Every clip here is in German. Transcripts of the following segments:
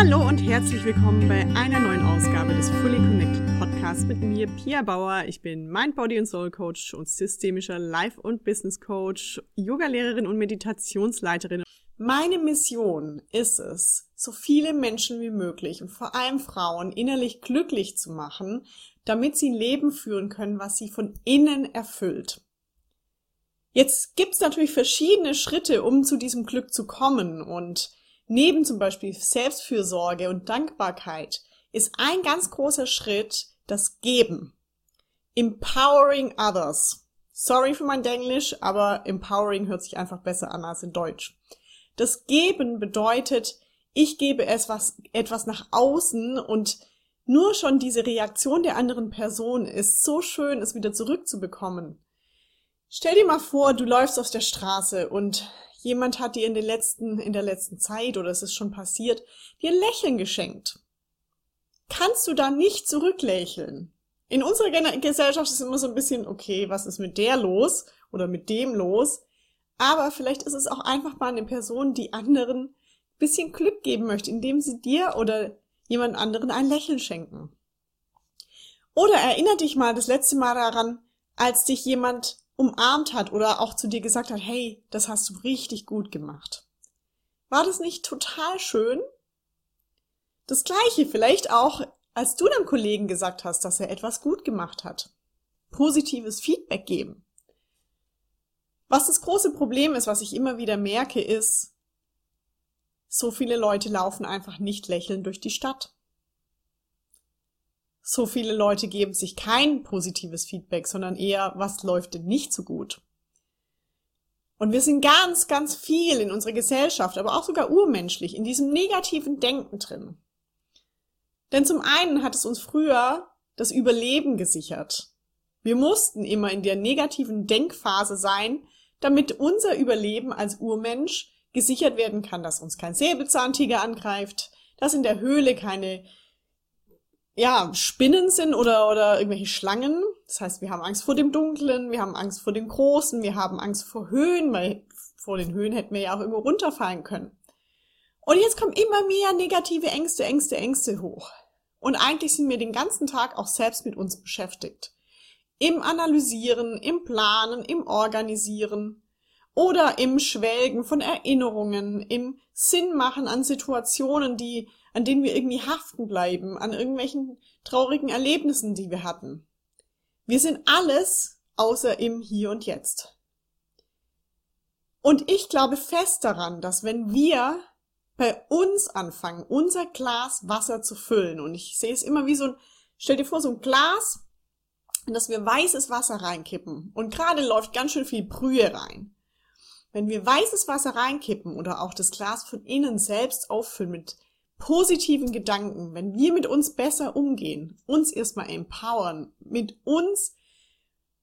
Hallo und herzlich willkommen bei einer neuen Ausgabe des Fully Connected Podcasts mit mir, Pia Bauer. Ich bin Mind, Body und Soul Coach und systemischer Life- und Business Coach, Yogalehrerin und Meditationsleiterin. Meine Mission ist es, so viele Menschen wie möglich und vor allem Frauen innerlich glücklich zu machen, damit sie ein Leben führen können, was sie von innen erfüllt. Jetzt gibt's natürlich verschiedene Schritte, um zu diesem Glück zu kommen und Neben zum Beispiel Selbstfürsorge und Dankbarkeit ist ein ganz großer Schritt das Geben. Empowering others. Sorry für mein Englisch, aber empowering hört sich einfach besser an als in Deutsch. Das Geben bedeutet, ich gebe etwas, etwas nach außen und nur schon diese Reaktion der anderen Person ist so schön, es wieder zurückzubekommen. Stell dir mal vor, du läufst auf der Straße und jemand hat dir in den letzten, in der letzten Zeit oder es ist schon passiert, dir Lächeln geschenkt. Kannst du da nicht zurücklächeln? In unserer Gesellschaft ist immer so ein bisschen, okay, was ist mit der los oder mit dem los? Aber vielleicht ist es auch einfach mal eine Person, die anderen ein bisschen Glück geben möchte, indem sie dir oder jemand anderen ein Lächeln schenken. Oder erinner dich mal das letzte Mal daran, als dich jemand umarmt hat oder auch zu dir gesagt hat, hey, das hast du richtig gut gemacht. War das nicht total schön? Das gleiche vielleicht auch, als du deinem Kollegen gesagt hast, dass er etwas gut gemacht hat. Positives Feedback geben. Was das große Problem ist, was ich immer wieder merke, ist, so viele Leute laufen einfach nicht lächelnd durch die Stadt. So viele Leute geben sich kein positives Feedback, sondern eher, was läuft denn nicht so gut? Und wir sind ganz, ganz viel in unserer Gesellschaft, aber auch sogar urmenschlich, in diesem negativen Denken drin. Denn zum einen hat es uns früher das Überleben gesichert. Wir mussten immer in der negativen Denkphase sein, damit unser Überleben als Urmensch gesichert werden kann, dass uns kein Säbelzahntiger angreift, dass in der Höhle keine ja, Spinnen sind oder, oder irgendwelche Schlangen. Das heißt, wir haben Angst vor dem Dunklen, wir haben Angst vor dem Großen, wir haben Angst vor Höhen, weil vor den Höhen hätten wir ja auch irgendwo runterfallen können. Und jetzt kommen immer mehr negative Ängste, Ängste, Ängste hoch. Und eigentlich sind wir den ganzen Tag auch selbst mit uns beschäftigt. Im Analysieren, im Planen, im Organisieren oder im Schwelgen von Erinnerungen, im Sinn machen an Situationen, die an denen wir irgendwie haften bleiben, an irgendwelchen traurigen Erlebnissen, die wir hatten. Wir sind alles außer im Hier und Jetzt. Und ich glaube fest daran, dass wenn wir bei uns anfangen, unser Glas Wasser zu füllen, und ich sehe es immer wie so ein, stell dir vor, so ein Glas, in das wir weißes Wasser reinkippen, und gerade läuft ganz schön viel Brühe rein. Wenn wir weißes Wasser reinkippen oder auch das Glas von innen selbst auffüllen mit positiven Gedanken, wenn wir mit uns besser umgehen, uns erstmal empowern, mit uns,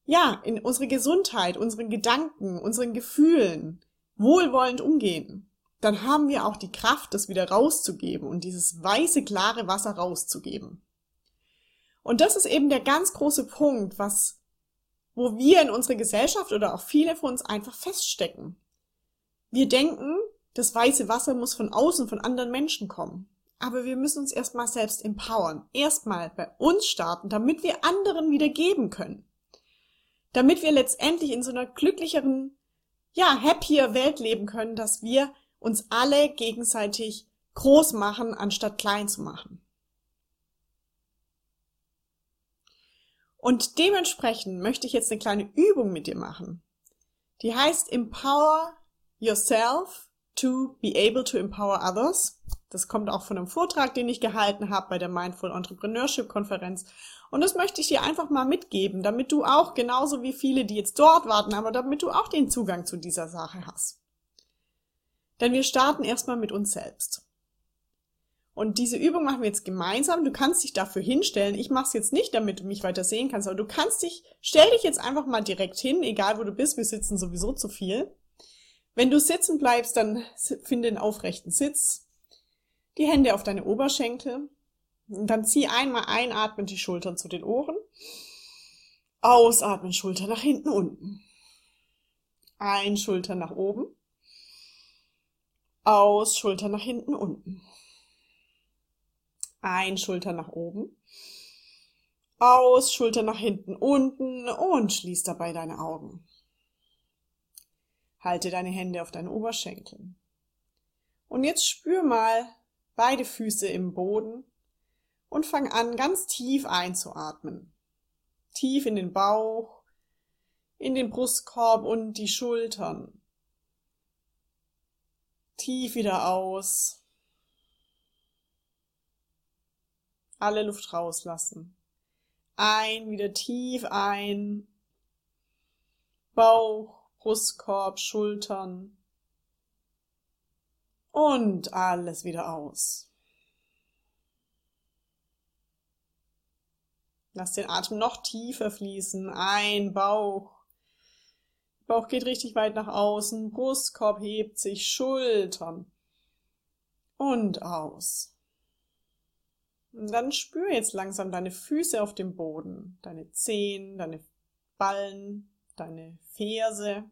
ja, in unsere Gesundheit, unseren Gedanken, unseren Gefühlen wohlwollend umgehen, dann haben wir auch die Kraft, das wieder rauszugeben und dieses weiße, klare Wasser rauszugeben. Und das ist eben der ganz große Punkt, was, wo wir in unserer Gesellschaft oder auch viele von uns einfach feststecken. Wir denken, das weiße Wasser muss von außen, von anderen Menschen kommen. Aber wir müssen uns erstmal selbst empowern. Erstmal bei uns starten, damit wir anderen wieder geben können. Damit wir letztendlich in so einer glücklicheren, ja, happier Welt leben können, dass wir uns alle gegenseitig groß machen, anstatt klein zu machen. Und dementsprechend möchte ich jetzt eine kleine Übung mit dir machen. Die heißt Empower Yourself to be able to empower others. Das kommt auch von einem Vortrag, den ich gehalten habe bei der Mindful Entrepreneurship Konferenz. Und das möchte ich dir einfach mal mitgeben, damit du auch, genauso wie viele, die jetzt dort warten, aber damit du auch den Zugang zu dieser Sache hast. Denn wir starten erstmal mit uns selbst. Und diese Übung machen wir jetzt gemeinsam. Du kannst dich dafür hinstellen. Ich mache es jetzt nicht, damit du mich weiter sehen kannst, aber du kannst dich, stell dich jetzt einfach mal direkt hin, egal wo du bist. Wir sitzen sowieso zu viel. Wenn du sitzen bleibst, dann finde einen aufrechten Sitz. Die Hände auf deine Oberschenkel. Und dann zieh einmal einatmen die Schultern zu den Ohren. Ausatmen, Schulter nach hinten, unten. Ein, Schulter nach oben. Aus, Schulter nach hinten, unten. Ein, Schulter nach oben. Aus, Schulter nach hinten, unten und schließ dabei deine Augen. Halte deine Hände auf deinen Oberschenkeln. Und jetzt spür mal beide Füße im Boden und fang an, ganz tief einzuatmen. Tief in den Bauch, in den Brustkorb und die Schultern. Tief wieder aus. Alle Luft rauslassen. Ein, wieder tief ein. Bauch, Brustkorb, Schultern und alles wieder aus. Lass den Atem noch tiefer fließen. Ein Bauch. Bauch geht richtig weit nach außen. Brustkorb hebt sich. Schultern. Und aus. Und dann spür jetzt langsam deine Füße auf dem Boden. Deine Zehen, deine Ballen, deine Ferse.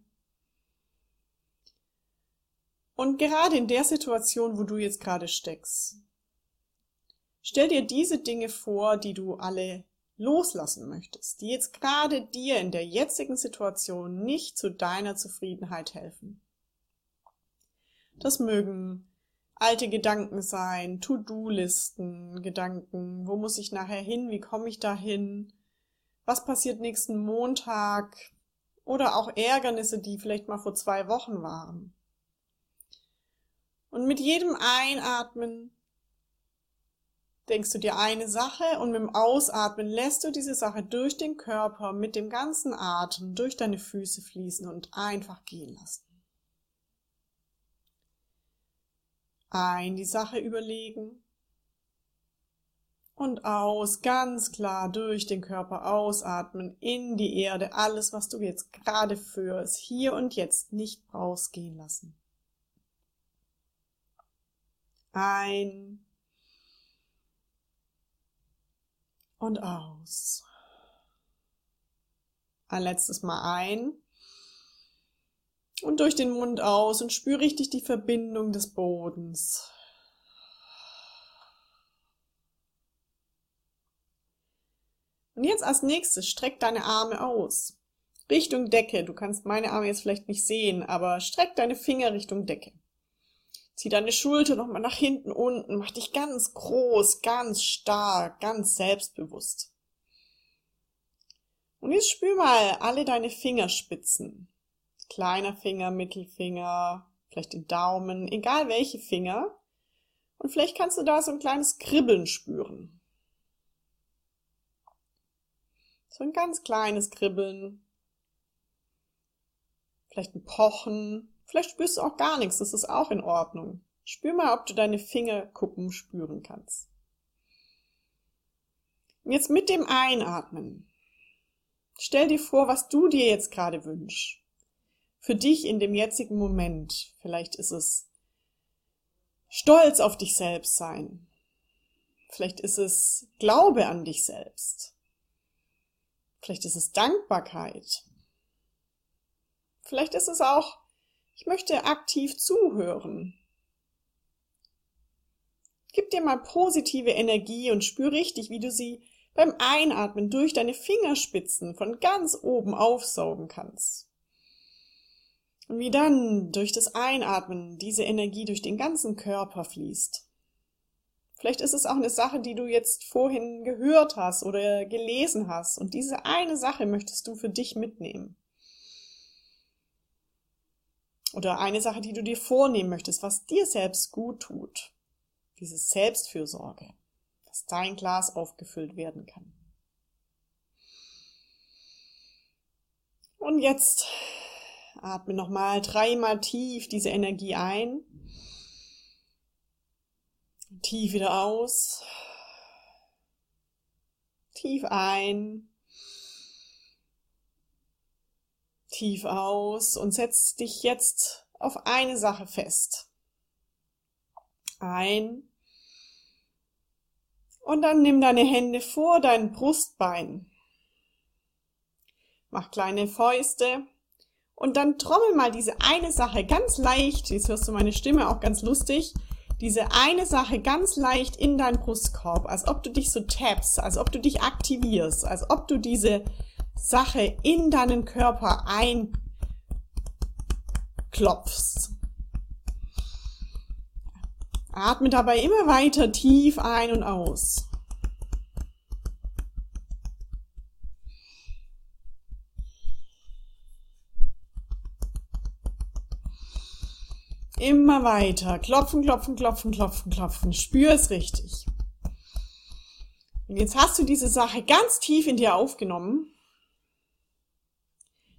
Und gerade in der Situation, wo du jetzt gerade steckst, stell dir diese Dinge vor, die du alle loslassen möchtest, die jetzt gerade dir in der jetzigen Situation nicht zu deiner Zufriedenheit helfen. Das mögen alte Gedanken sein, To-Do-Listen, Gedanken, wo muss ich nachher hin, wie komme ich dahin, was passiert nächsten Montag oder auch Ärgernisse, die vielleicht mal vor zwei Wochen waren. Und mit jedem Einatmen denkst du dir eine Sache und mit dem Ausatmen lässt du diese Sache durch den Körper mit dem ganzen Atem durch deine Füße fließen und einfach gehen lassen. Ein die Sache überlegen und aus ganz klar durch den Körper ausatmen in die Erde alles, was du jetzt gerade führst, hier und jetzt nicht brauchst gehen lassen ein und aus. Ein letztes Mal ein und durch den Mund aus und spür richtig die Verbindung des Bodens. Und jetzt als nächstes streck deine Arme aus. Richtung Decke. Du kannst meine Arme jetzt vielleicht nicht sehen, aber streck deine Finger Richtung Decke. Zieh deine Schulter nochmal nach hinten unten, mach dich ganz groß, ganz stark, ganz selbstbewusst. Und jetzt spür mal alle deine Fingerspitzen. Kleiner Finger, Mittelfinger, vielleicht den Daumen, egal welche Finger. Und vielleicht kannst du da so ein kleines Kribbeln spüren. So ein ganz kleines Kribbeln. Vielleicht ein Pochen, Vielleicht spürst du auch gar nichts, das ist auch in Ordnung. Spür mal, ob du deine Fingerkuppen spüren kannst. Und jetzt mit dem Einatmen. Stell dir vor, was du dir jetzt gerade wünschst. Für dich in dem jetzigen Moment. Vielleicht ist es Stolz auf dich selbst sein. Vielleicht ist es Glaube an dich selbst. Vielleicht ist es Dankbarkeit. Vielleicht ist es auch ich möchte aktiv zuhören. Gib dir mal positive Energie und spür richtig, wie du sie beim Einatmen durch deine Fingerspitzen von ganz oben aufsaugen kannst. Und wie dann durch das Einatmen diese Energie durch den ganzen Körper fließt. Vielleicht ist es auch eine Sache, die du jetzt vorhin gehört hast oder gelesen hast und diese eine Sache möchtest du für dich mitnehmen. Oder eine Sache, die du dir vornehmen möchtest, was dir selbst gut tut. Diese Selbstfürsorge, dass dein Glas aufgefüllt werden kann. Und jetzt atme nochmal dreimal tief diese Energie ein. Tief wieder aus. Tief ein. Tief aus und setz dich jetzt auf eine Sache fest. Ein. Und dann nimm deine Hände vor dein Brustbein. Mach kleine Fäuste. Und dann trommel mal diese eine Sache ganz leicht. Jetzt hörst du meine Stimme auch ganz lustig. diese eine Sache ganz leicht in deinen Brustkorb, als ob du dich so tappst, als ob du dich aktivierst, als ob du diese Sache in deinen Körper einklopfst. Atme dabei immer weiter tief ein und aus. Immer weiter. Klopfen, klopfen, klopfen, klopfen, klopfen. Spür es richtig. Und jetzt hast du diese Sache ganz tief in dir aufgenommen.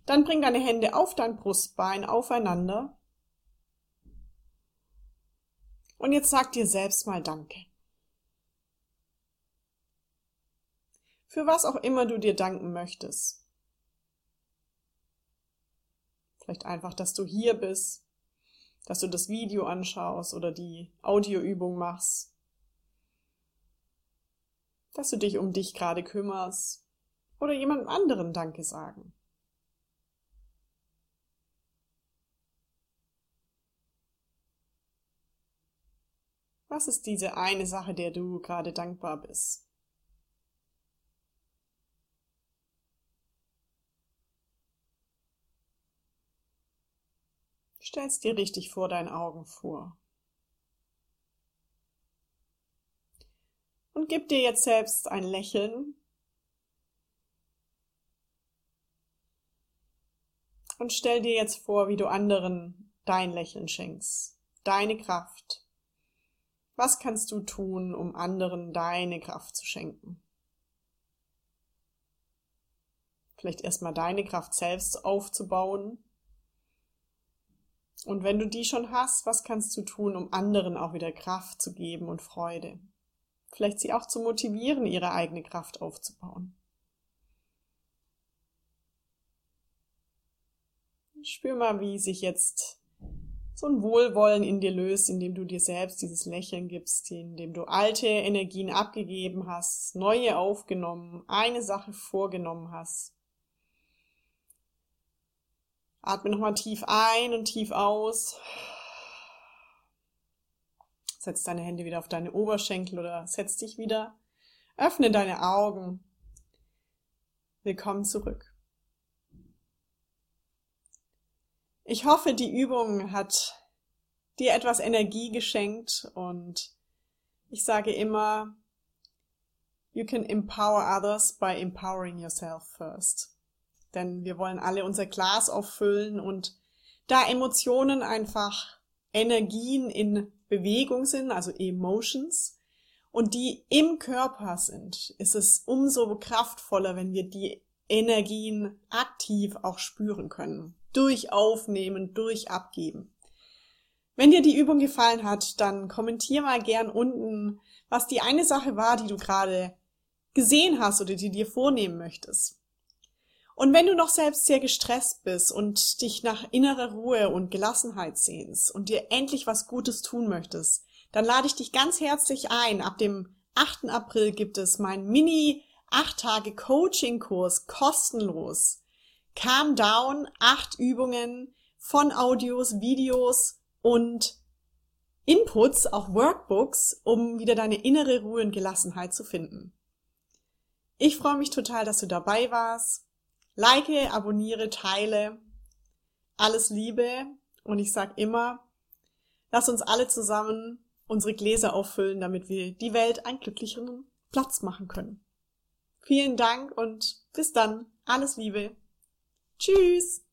Dann bring deine Hände auf dein Brustbein aufeinander. Und jetzt sag dir selbst mal Danke. Für was auch immer du dir danken möchtest. Vielleicht einfach, dass du hier bist, dass du das Video anschaust oder die Audioübung machst, dass du dich um dich gerade kümmerst oder jemandem anderen Danke sagen. Was ist diese eine Sache, der du gerade dankbar bist? Stell's dir richtig vor deinen Augen vor. Und gib dir jetzt selbst ein Lächeln. Und stell dir jetzt vor, wie du anderen dein Lächeln schenkst, deine Kraft. Was kannst du tun, um anderen deine Kraft zu schenken? Vielleicht erstmal deine Kraft selbst aufzubauen und wenn du die schon hast, was kannst du tun, um anderen auch wieder Kraft zu geben und Freude? Vielleicht sie auch zu motivieren, ihre eigene Kraft aufzubauen. Spür mal, wie sich jetzt so ein Wohlwollen in dir löst, indem du dir selbst dieses Lächeln gibst, indem du alte Energien abgegeben hast, neue aufgenommen, eine Sache vorgenommen hast Atme nochmal tief ein und tief aus. Setz deine Hände wieder auf deine Oberschenkel oder setz dich wieder. Öffne deine Augen. Willkommen zurück. Ich hoffe, die Übung hat dir etwas Energie geschenkt und ich sage immer, you can empower others by empowering yourself first. Denn wir wollen alle unser Glas auffüllen und da Emotionen einfach Energien in Bewegung sind, also Emotions, und die im Körper sind, ist es umso kraftvoller, wenn wir die Energien aktiv auch spüren können. Durch Aufnehmen, durch Abgeben. Wenn dir die Übung gefallen hat, dann kommentier mal gern unten, was die eine Sache war, die du gerade gesehen hast oder die dir vornehmen möchtest. Und wenn du noch selbst sehr gestresst bist und dich nach innerer Ruhe und Gelassenheit sehnst und dir endlich was Gutes tun möchtest, dann lade ich dich ganz herzlich ein. Ab dem 8. April gibt es mein Mini 8 Tage Coaching Kurs kostenlos. Calm Down, acht Übungen von Audios, Videos und Inputs, auch Workbooks, um wieder deine innere Ruhe und Gelassenheit zu finden. Ich freue mich total, dass du dabei warst. Like, abonniere, teile. Alles Liebe. Und ich sag immer, lass uns alle zusammen unsere Gläser auffüllen, damit wir die Welt einen glücklicheren Platz machen können. Vielen Dank und bis dann. Alles Liebe. Tschüss.